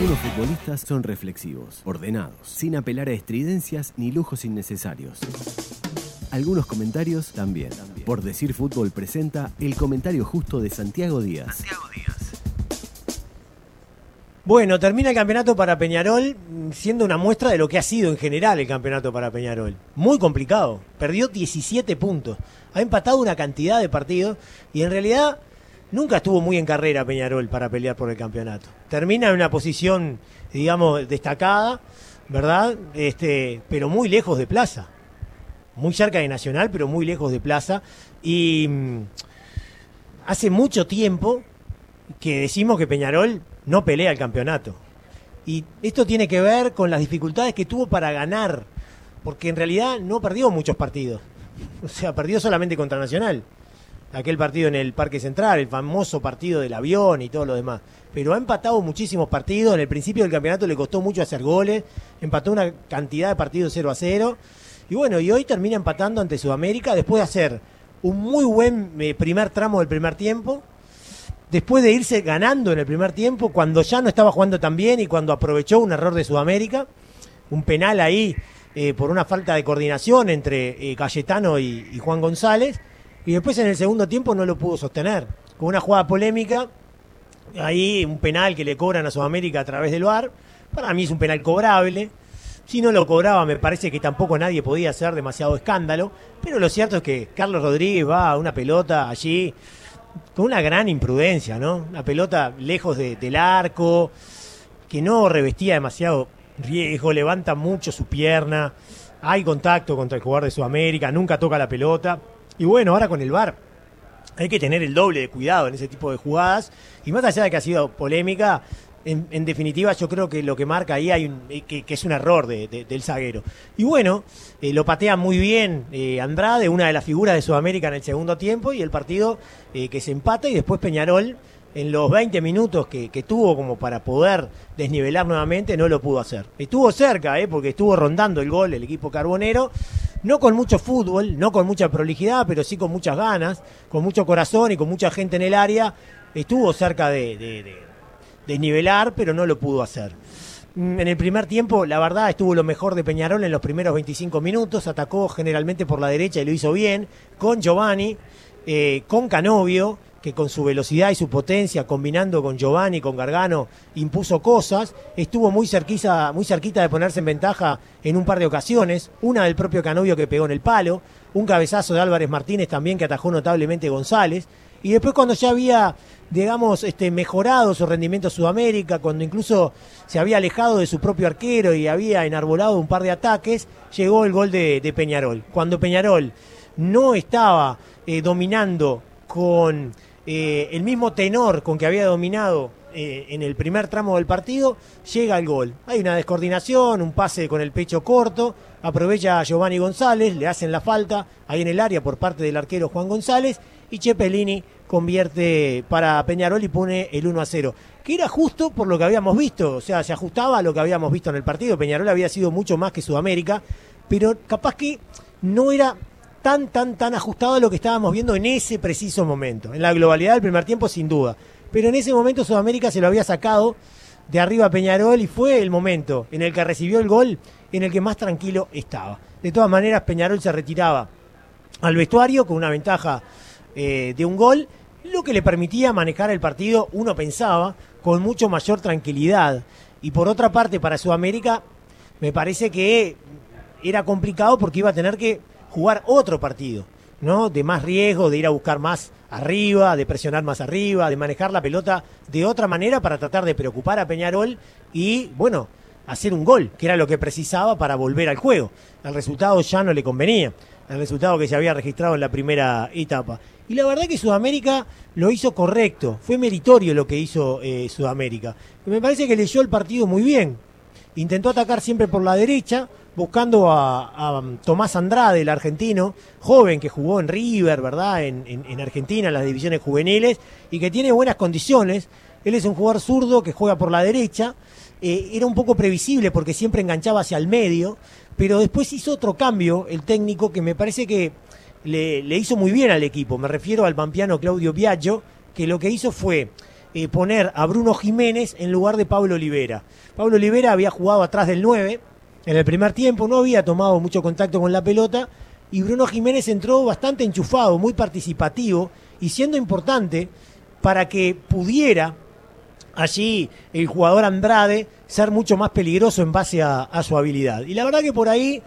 Algunos futbolistas son reflexivos, ordenados, sin apelar a estridencias ni lujos innecesarios. Algunos comentarios también. Por decir fútbol presenta el comentario justo de Santiago Díaz. Bueno, termina el campeonato para Peñarol mm, siendo una muestra de lo que ha sido en general el campeonato para Peñarol. Muy complicado. Perdió 17 puntos. Ha empatado una cantidad de partidos y en realidad nunca estuvo muy en carrera Peñarol para pelear por el campeonato. Termina en una posición, digamos, destacada, ¿verdad? Este, pero muy lejos de plaza. Muy cerca de Nacional, pero muy lejos de plaza. Y mm, hace mucho tiempo que decimos que Peñarol no pelea el campeonato. Y esto tiene que ver con las dificultades que tuvo para ganar, porque en realidad no perdió muchos partidos. O sea, perdió solamente contra Nacional. Aquel partido en el Parque Central, el famoso partido del avión y todo lo demás. Pero ha empatado muchísimos partidos. En el principio del campeonato le costó mucho hacer goles. Empató una cantidad de partidos 0 a 0. Y bueno, y hoy termina empatando ante Sudamérica después de hacer un muy buen eh, primer tramo del primer tiempo después de irse ganando en el primer tiempo, cuando ya no estaba jugando tan bien y cuando aprovechó un error de Sudamérica, un penal ahí eh, por una falta de coordinación entre eh, Cayetano y, Juan González, y después en el segundo tiempo no lo pudo sostener, con una jugada polémica, ahí un penal que le cobran a Sudamérica a través del VAR, para mí es un penal cobrable, si no lo cobraba, me parece que tampoco nadie podía hacer demasiado escándalo. Pero lo cierto es que Carlos Rodríguez va a una pelota allí con una gran imprudencia, ¿no? La pelota lejos del arco, que no revestía demasiado riesgo, levanta mucho su pierna, hay contacto contra el jugador de Sudamérica, nunca toca la pelota. Y bueno, ahora con el VAR hay que tener el doble de cuidado en ese tipo de jugadas. Y más allá de que ha sido polémica, en, definitiva, yo creo que lo que marca ahí hay eh, que, es un error del zaguero. Y bueno, eh, lo patea muy bien eh, Andrade, una de las figuras de Sudamérica en el segundo tiempo, y el partido que se empata y después Peñarol, en los 20 minutos que, tuvo como para poder desnivelar nuevamente, no lo pudo hacer. Estuvo cerca, porque estuvo rondando el gol el equipo carbonero, no con mucho fútbol, no con mucha prolijidad, pero sí con muchas ganas, con mucho corazón y con mucha gente en el área. Estuvo cerca de desnivelar, pero no lo pudo hacer. Mm, en el primer tiempo, la verdad, estuvo lo mejor de Peñarol en los primeros 25 minutos. Atacó generalmente por la derecha y lo hizo bien. Con Giovanni, eh, con Canovio, que con su velocidad y su potencia, combinando con Giovanni, con Gargano, impuso cosas. Estuvo muy, cerquita, muy cerquita de ponerse en ventaja en un par de ocasiones. Una del propio Canovio que pegó en el palo. Un cabezazo de Álvarez Martínez también que atajó notablemente González. Y después cuando ya había, digamos, este, mejorado su rendimiento Sudamérica, cuando incluso se había alejado de su propio arquero y había enarbolado un par de ataques, llegó el gol de, Peñarol. Cuando Peñarol no estaba eh, dominando con eh, el mismo tenor con que había dominado eh, en el primer tramo del partido, llega el gol. Hay una descoordinación, un pase con el pecho corto, aprovecha a Giovanni González, le hacen la falta ahí en el área por parte del arquero Juan González y Chepelini convierte para Peñarol y pone el 1 a 0. Que era justo por lo que habíamos visto, o sea, se ajustaba a lo que habíamos visto en el partido. Peñarol había sido mucho más que Sudamérica, pero capaz que no era tan, tan, tan ajustado a lo que estábamos viendo en ese preciso momento. En la globalidad del primer tiempo, sin duda. Pero en ese momento Sudamérica se lo había sacado de arriba a Peñarol y fue el momento en el que recibió el gol en el que más tranquilo estaba. De todas maneras, Peñarol se retiraba al vestuario con una ventaja eh, de un gol, lo que le permitía manejar el partido, uno pensaba, con mucho mayor tranquilidad. Y por otra parte, para Sudamérica, me parece que era complicado porque iba a tener que jugar otro partido, ¿no? De más riesgo, de ir a buscar más arriba, de presionar más arriba, de manejar la pelota de otra manera para tratar de preocupar a Peñarol y, bueno, hacer un gol, que era lo que precisaba para volver al juego. El resultado ya no le convenía, el resultado que se había registrado en la primera etapa. Y la verdad que Sudamérica lo hizo correcto, fue meritorio lo que hizo eh, Sudamérica. me parece que leyó el partido muy bien. Intentó atacar siempre por la derecha, buscando a, Tomás Andrade, el argentino, joven que jugó en River, ¿verdad? En, en, Argentina, en las divisiones juveniles, y que tiene buenas condiciones. Él es un jugador zurdo que juega por la derecha. Eh, era un poco previsible porque siempre enganchaba hacia el medio, pero después hizo otro cambio el técnico que me parece que le, hizo muy bien al equipo. Me refiero al pampeano Claudio Biagio, que lo que hizo fue eh, poner a Bruno Jiménez en lugar de Pablo Olivera. Pablo Olivera había jugado atrás del 9 en el primer tiempo, no había tomado mucho contacto con la pelota y Bruno Jiménez entró bastante enchufado, muy participativo y siendo importante para que pudiera allí el jugador Andrade ser mucho más peligroso en base a, su habilidad. Y la verdad que por ahí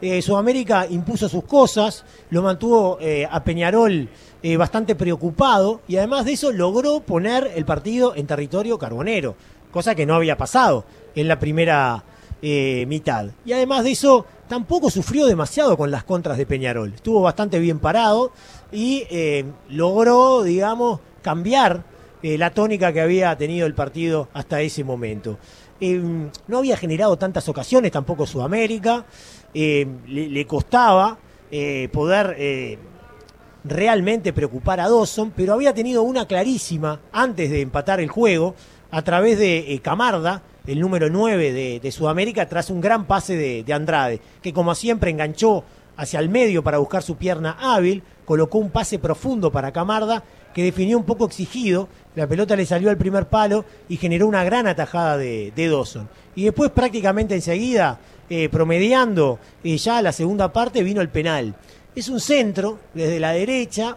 eh, Sudamérica impuso sus cosas, lo mantuvo eh, a Peñarol eh, bastante preocupado y además de eso logró poner el partido en territorio carbonero, cosa que no había pasado en la primera mitad. Y además de eso tampoco sufrió demasiado con las contras de Peñarol, estuvo bastante bien parado y logró, digamos, cambiar la tónica que había tenido el partido hasta ese momento. no había generado tantas ocasiones tampoco Sudamérica. Eh, le, costaba eh, poder eh, realmente preocupar a Dawson, pero había tenido una clarísima antes de empatar el juego a través de Camarda, el número 9 de, Sudamérica, tras un gran pase de, Andrade, que como siempre enganchó hacia el medio para buscar su pierna hábil, colocó un pase profundo para Camarda, que definió un poco exigido, la pelota le salió al primer palo y generó una gran atajada de, de Dawson. Y después prácticamente enseguida eh, promediando eh, ya la segunda parte, vino el penal. Es un centro desde la derecha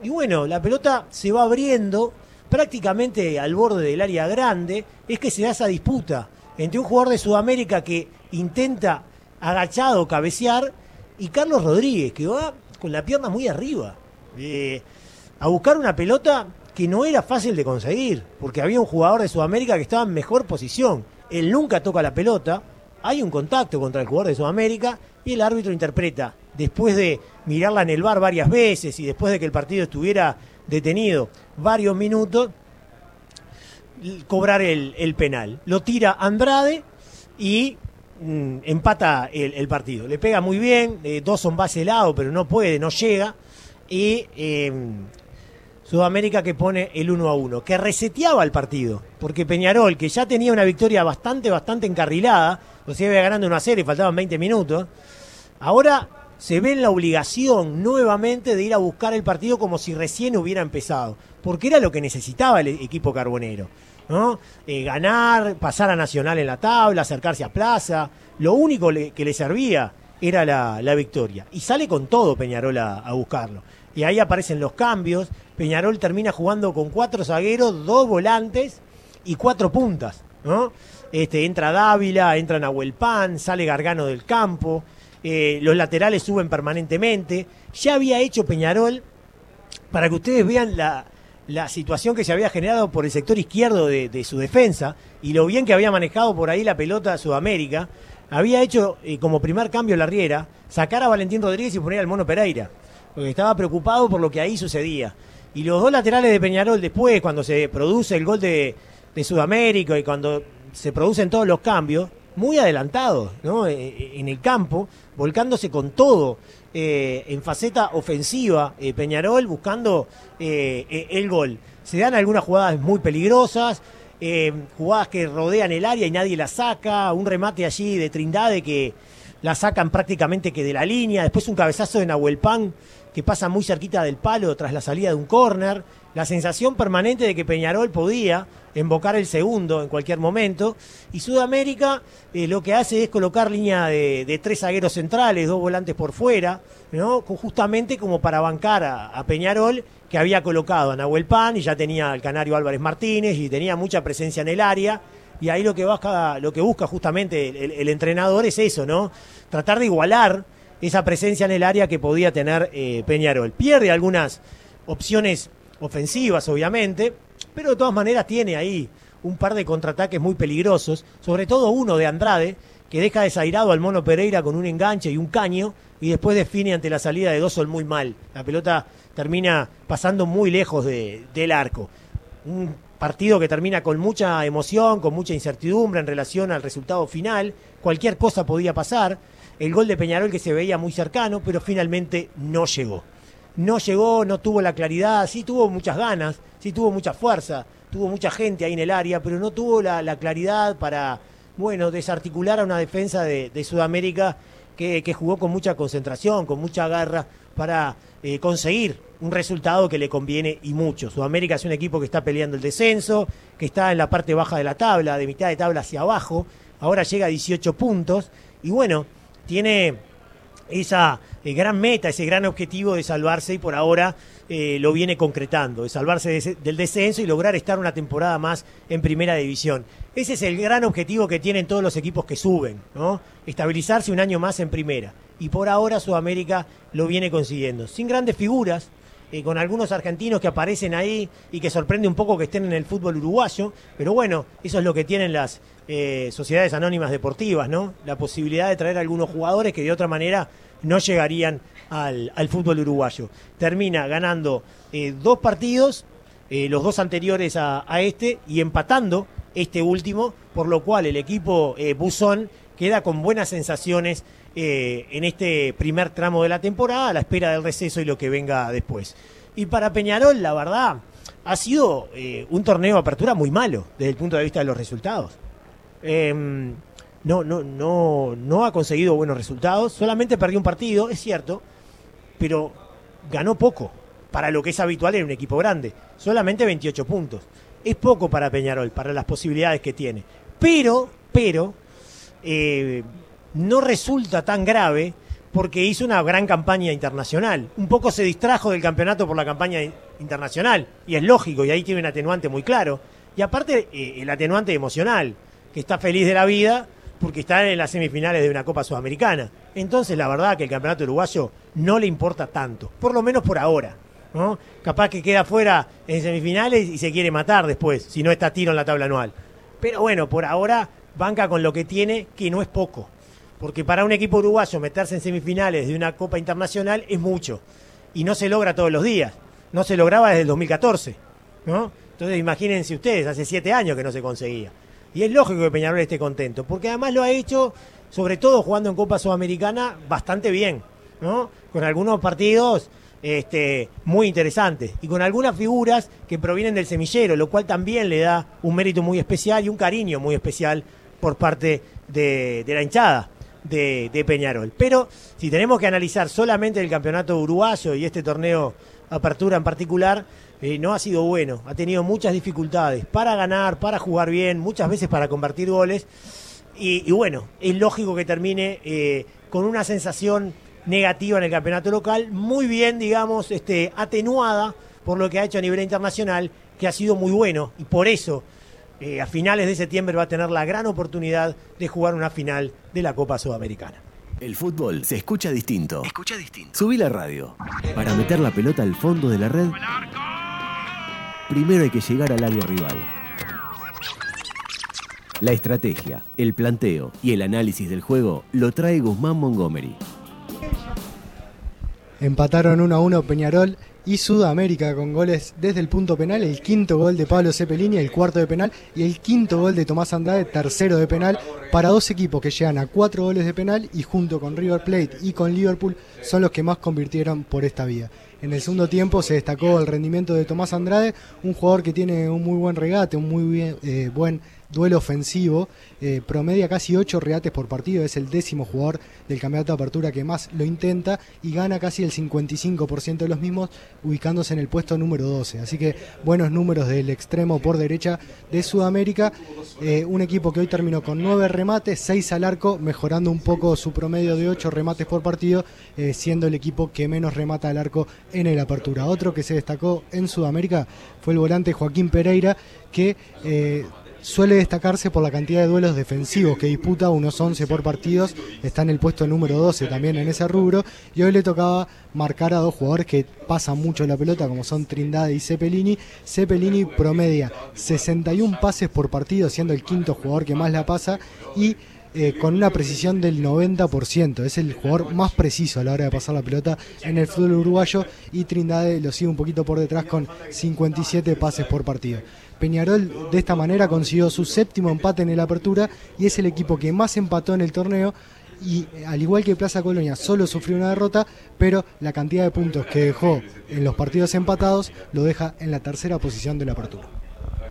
y bueno, la pelota se va abriendo prácticamente al borde del área grande. Es que se da esa disputa entre un jugador de Sudamérica que intenta agachado cabecear y Carlos Rodríguez, que va con la pierna muy arriba, eh, a buscar una pelota que no era fácil de conseguir, porque había un jugador de Sudamérica que estaba en mejor posición. Él nunca toca la pelota, hay un contacto contra el jugador de Sudamérica y el árbitro interpreta, después de mirarla en el bar varias veces y después de que el partido estuviera detenido varios minutos, cobrar el, penal. Lo tira Andrade y mm, empata el, partido. Le pega muy bien, eh, Dawson va hacia lado, pero no puede, no llega. Y em, Sudamérica que pone el 1 a 1, que reseteaba el partido, porque Peñarol, que ya tenía una victoria bastante, bastante encarrilada, o sea, iba ganando una serie, faltaban 20 minutos, ahora se ve en la obligación nuevamente de ir a buscar el partido como si recién hubiera empezado, porque era lo que necesitaba el equipo carbonero. ¿no? Eh, ganar, pasar a Nacional en la tabla, acercarse a Plaza, lo único que le servía era la, victoria. Y sale con todo Peñarol a buscarlo y ahí aparecen los cambios. Peñarol termina jugando con cuatro zagueros, dos volantes y cuatro puntas. ¿no? Este, entra Dávila, entra Nahuel Pan, sale Gargano del campo, eh, los laterales suben permanentemente. Ya había hecho Peñarol, para que ustedes vean la, situación que se había generado por el sector izquierdo de, su defensa y lo bien que había manejado por ahí la pelota Sudamérica, había hecho eh, como primer cambio la Riera sacar a Valentín Rodríguez y poner al Mono Pereira porque estaba preocupado por lo que ahí sucedía. Y los dos laterales de Peñarol después, cuando se produce el gol de, Sudamérica y cuando se producen todos los cambios, muy adelantados ¿no? E, e, en el campo, volcándose con todo eh, en faceta ofensiva, eh, Peñarol buscando eh, e, el gol. Se dan algunas jugadas muy peligrosas, jugadas que rodean el área y nadie la saca, un remate allí de Trindade que la sacan prácticamente que de la línea, después un cabezazo de Nahuel Pan que pasa muy cerquita del palo tras la salida de un córner, la sensación permanente de que Peñarol podía invocar el segundo en cualquier momento, y Sudamérica eh, lo que hace es colocar línea de, tres zagueros centrales, dos volantes por fuera, ¿no? justamente como para bancar a, Peñarol, que había colocado a Nahuel Pan y ya tenía al canario Álvarez Martínez y tenía mucha presencia en el área, y ahí lo que busca, lo que busca justamente el entrenador es eso, ¿no? Tratar de igualar esa presencia en el área que podía tener eh, Peñarol. Pierde algunas opciones ofensivas, obviamente, pero de todas maneras tiene ahí un par de contraataques muy peligrosos, sobre todo uno de Andrade, que deja desairado al Mono Pereira con un enganche y un caño, y después define ante la salida de Dosol muy mal. La pelota termina pasando muy lejos del arco. Un partido que termina con mucha emoción, con mucha incertidumbre en relación al resultado final. Cualquier cosa podía pasar el gol de Peñarol que se veía muy cercano, pero finalmente no llegó. No llegó, no tuvo la claridad, sí tuvo muchas ganas, sí tuvo mucha fuerza, tuvo mucha gente ahí en el área, pero no tuvo la, claridad para, bueno, desarticular a una defensa de, Sudamérica que, jugó con mucha concentración, con mucha garra para eh, conseguir un resultado que le conviene y mucho. Sudamérica es un equipo que está peleando el descenso, que está en la parte baja de la tabla, de mitad de tabla hacia abajo, ahora llega a 18 puntos y bueno, tiene esa eh, gran meta, ese gran objetivo de salvarse y por ahora eh, lo viene concretando, de salvarse del descenso y lograr estar una temporada más en primera división. Ese es el gran objetivo que tienen todos los equipos que suben, ¿no? Estabilizarse un año más en primera. Y por ahora Sudamérica lo viene consiguiendo. Sin grandes figuras, eh, con algunos argentinos que aparecen ahí y que sorprende un poco que estén en el fútbol uruguayo, pero bueno, eso es lo que tienen las eh, sociedades anónimas deportivas, ¿no? La posibilidad de traer algunos jugadores que de otra manera no llegarían al, fútbol uruguayo. Termina ganando eh, dos partidos, los dos anteriores a, este, y empatando este último, por lo cual el equipo Buzón queda con buenas sensaciones eh, en este primer tramo de la temporada, a la espera del receso y lo que venga después. Y para Peñarol, la verdad, ha sido eh, un torneo de apertura muy malo desde el punto de vista de los resultados. Em, no, no, no, no ha conseguido buenos resultados, solamente perdió un partido, es cierto, pero ganó poco para lo que es habitual en un equipo grande, solamente 28 puntos. Es poco para Peñarol, para las posibilidades que tiene. Pero, pero, eh, no resulta tan grave porque hizo una gran campaña internacional. Un poco se distrajo del campeonato por la campaña internacional, y es lógico, y ahí tiene un atenuante muy claro. Y aparte, eh, el atenuante emocional, que está feliz de la vida porque está en las semifinales de una Copa Sudamericana. Entonces, la verdad que el campeonato uruguayo no le importa tanto, por lo menos por ahora. Capaz que queda fuera en semifinales y se quiere matar después, si no está tiro en la tabla anual. Pero bueno, por ahora banca con lo que tiene, que no es poco porque para un equipo uruguayo meterse en semifinales de una Copa Internacional es mucho y no se logra todos los días. No se lograba desde el 2014, ¿no? Entonces imagínense ustedes, hace siete años que no se conseguía. Y es lógico que Peñarol esté contento, porque además lo ha hecho, sobre todo jugando en Copa Sudamericana, bastante bien, ¿no? Con algunos partidos este, muy interesantes y con algunas figuras que provienen del semillero, lo cual también le da un mérito muy especial y un cariño muy especial por parte de la hinchada de, Peñarol. Pero si tenemos que analizar solamente el campeonato uruguayo y este torneo Apertura en particular, eh, no ha sido bueno. Ha tenido muchas dificultades para ganar, para jugar bien, muchas veces para convertir goles. Y, bueno, es lógico que termine eh, con una sensación negativa en el campeonato local, muy bien, digamos, este, atenuada por lo que ha hecho a nivel internacional, que ha sido muy bueno. Y por eso eh, a finales de septiembre va a tener la gran oportunidad de jugar una final de la Copa Sudamericana. El fútbol se escucha distinto. Escucha distinto. Subí la radio. Para meter la pelota al fondo de la red, primero hay que llegar al área rival. La estrategia, el planteo y el análisis del juego lo trae Guzmán Montgomery. Empataron 1 a 1 Peñarol y Sudamérica con goles desde el punto penal, el quinto gol de Pablo Cepelini, el cuarto de penal y el quinto gol de Tomás Andrade, tercero de penal, para dos equipos que llegan a cuatro goles de penal y junto con River Plate y con Liverpool son los que más convirtieron por esta vía. En el segundo tiempo se destacó el rendimiento de Tomás Andrade, un jugador que tiene un muy buen regate, un muy bien, eh, buen duelo ofensivo, eh, promedia casi 8 reates por partido, es el décimo jugador del campeonato de apertura que más lo intenta y gana casi el 55% de los mismos, ubicándose en el puesto número 12. Así que buenos números del extremo por derecha de Sudamérica. Eh, un equipo que hoy terminó con 9 remates, 6 al arco, mejorando un poco su promedio de 8 remates por partido, siendo el equipo que menos remata al arco en el apertura. Otro que se destacó en Sudamérica fue el volante Joaquín Pereira, que suele destacarse por la cantidad de duelos defensivos que disputa, unos 11 por partidos, está en el puesto número 12 también en ese rubro, y hoy le tocaba marcar a dos jugadores que pasan mucho la pelota, como son Trindade y Cepelini. Cepelini promedia 61 pases por partido, siendo el quinto jugador que más la pasa, y eh, con una precisión del 90%. Es el jugador más preciso a la hora de pasar la pelota en el fútbol uruguayo y Trindade lo sigue un poquito por detrás con 57 pases por partido. Peñarol de esta manera consiguió su séptimo empate en el apertura y es el equipo que más empató en el torneo y al igual que Plaza Colonia solo sufrió una derrota, pero la cantidad de puntos que dejó en los partidos empatados lo deja en la tercera posición de la apertura.